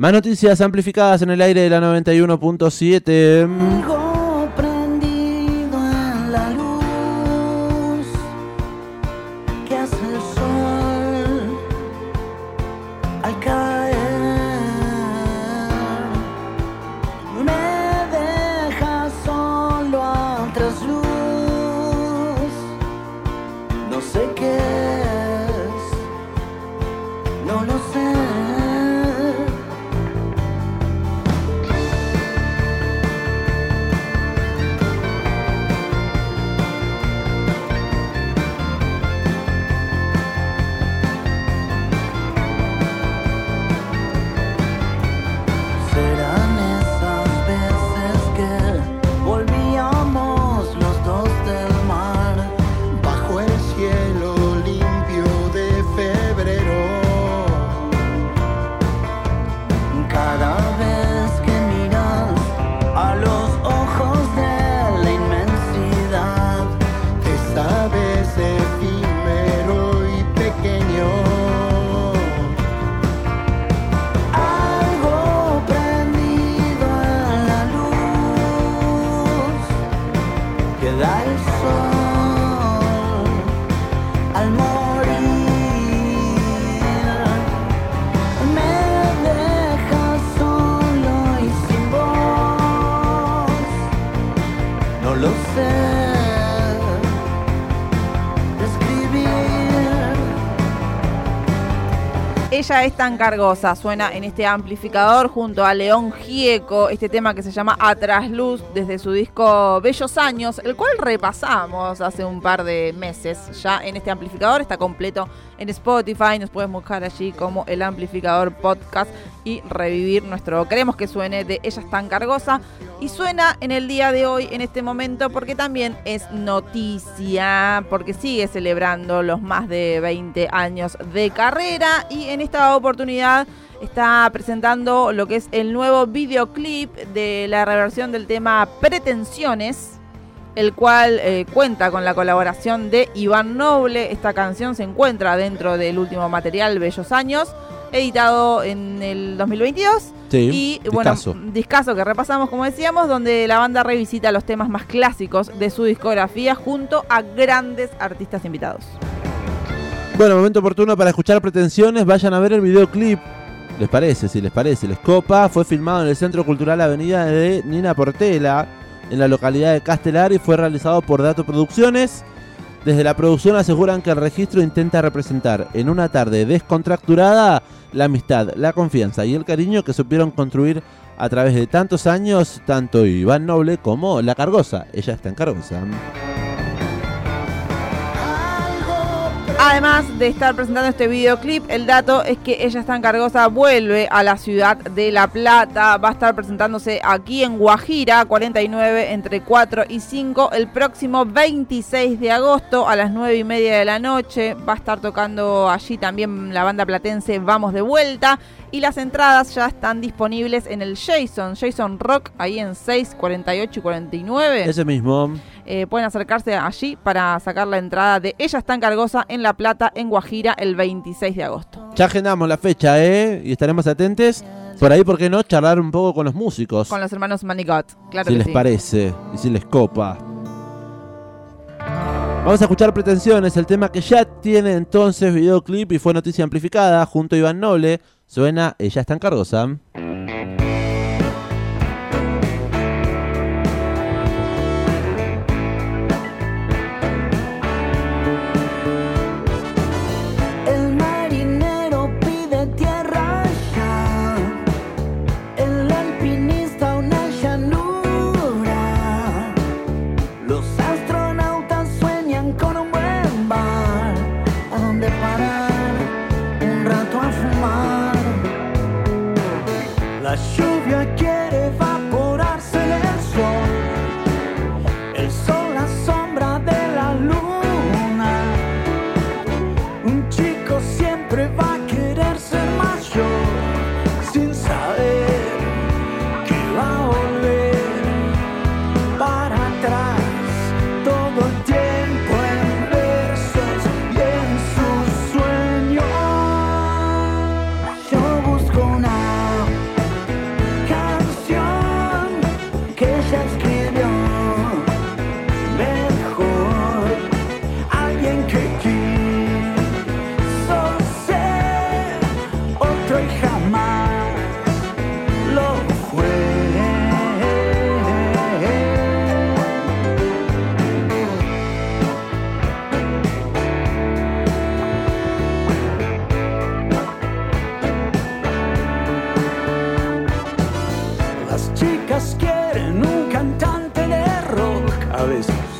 Más noticias amplificadas en el aire de la 91.7. Ella es tan cargosa, suena en este amplificador junto a León Gieco, este tema que se llama A Trasluz desde su disco Bellos Años, el cual repasamos hace un par de meses ya en este amplificador, está completo en Spotify, nos puedes buscar allí como el amplificador podcast y revivir nuestro Queremos que suene de Ella es tan cargosa y suena en el día de hoy, en este momento, porque también es noticia, porque sigue celebrando los más de 20 años de carrera y en esta oportunidad está presentando lo que es el nuevo videoclip de la reversión del tema Pretensiones, el cual eh, cuenta con la colaboración de Iván Noble. Esta canción se encuentra dentro del último material Bellos Años, editado en el 2022. Sí, y bueno, discazo. discazo que repasamos, como decíamos, donde la banda revisita los temas más clásicos de su discografía junto a grandes artistas invitados. Bueno, momento oportuno para escuchar pretensiones. Vayan a ver el videoclip. ¿Les parece? Si les parece, les copa. Fue filmado en el Centro Cultural Avenida de Nina Portela, en la localidad de Castelar, y fue realizado por Dato Producciones. Desde la producción aseguran que el registro intenta representar en una tarde descontracturada la amistad, la confianza y el cariño que supieron construir a través de tantos años, tanto Iván Noble como La Cargosa. Ella está en Cargosa. Además de estar presentando este videoclip, el dato es que ella está en Cargosa, vuelve a la ciudad de La Plata, va a estar presentándose aquí en Guajira 49 entre 4 y 5 el próximo 26 de agosto a las 9 y media de la noche. Va a estar tocando allí también la banda platense Vamos de Vuelta y las entradas ya están disponibles en el Jason, Jason Rock, ahí en 6, 48 y 49. Ese mismo. Eh, pueden acercarse allí para sacar la entrada de Ella está en Cargosa en La Plata, en Guajira, el 26 de agosto. Ya agendamos la fecha, ¿eh? Y estaremos atentos. Por ahí, ¿por qué no? Charlar un poco con los músicos. Con los hermanos Manigot, claro si que les sí. parece y si les copa. Vamos a escuchar Pretensiones, el tema que ya tiene entonces videoclip y fue noticia amplificada junto a Iván Noble. Suena Ella está en Cargosa. El el sol a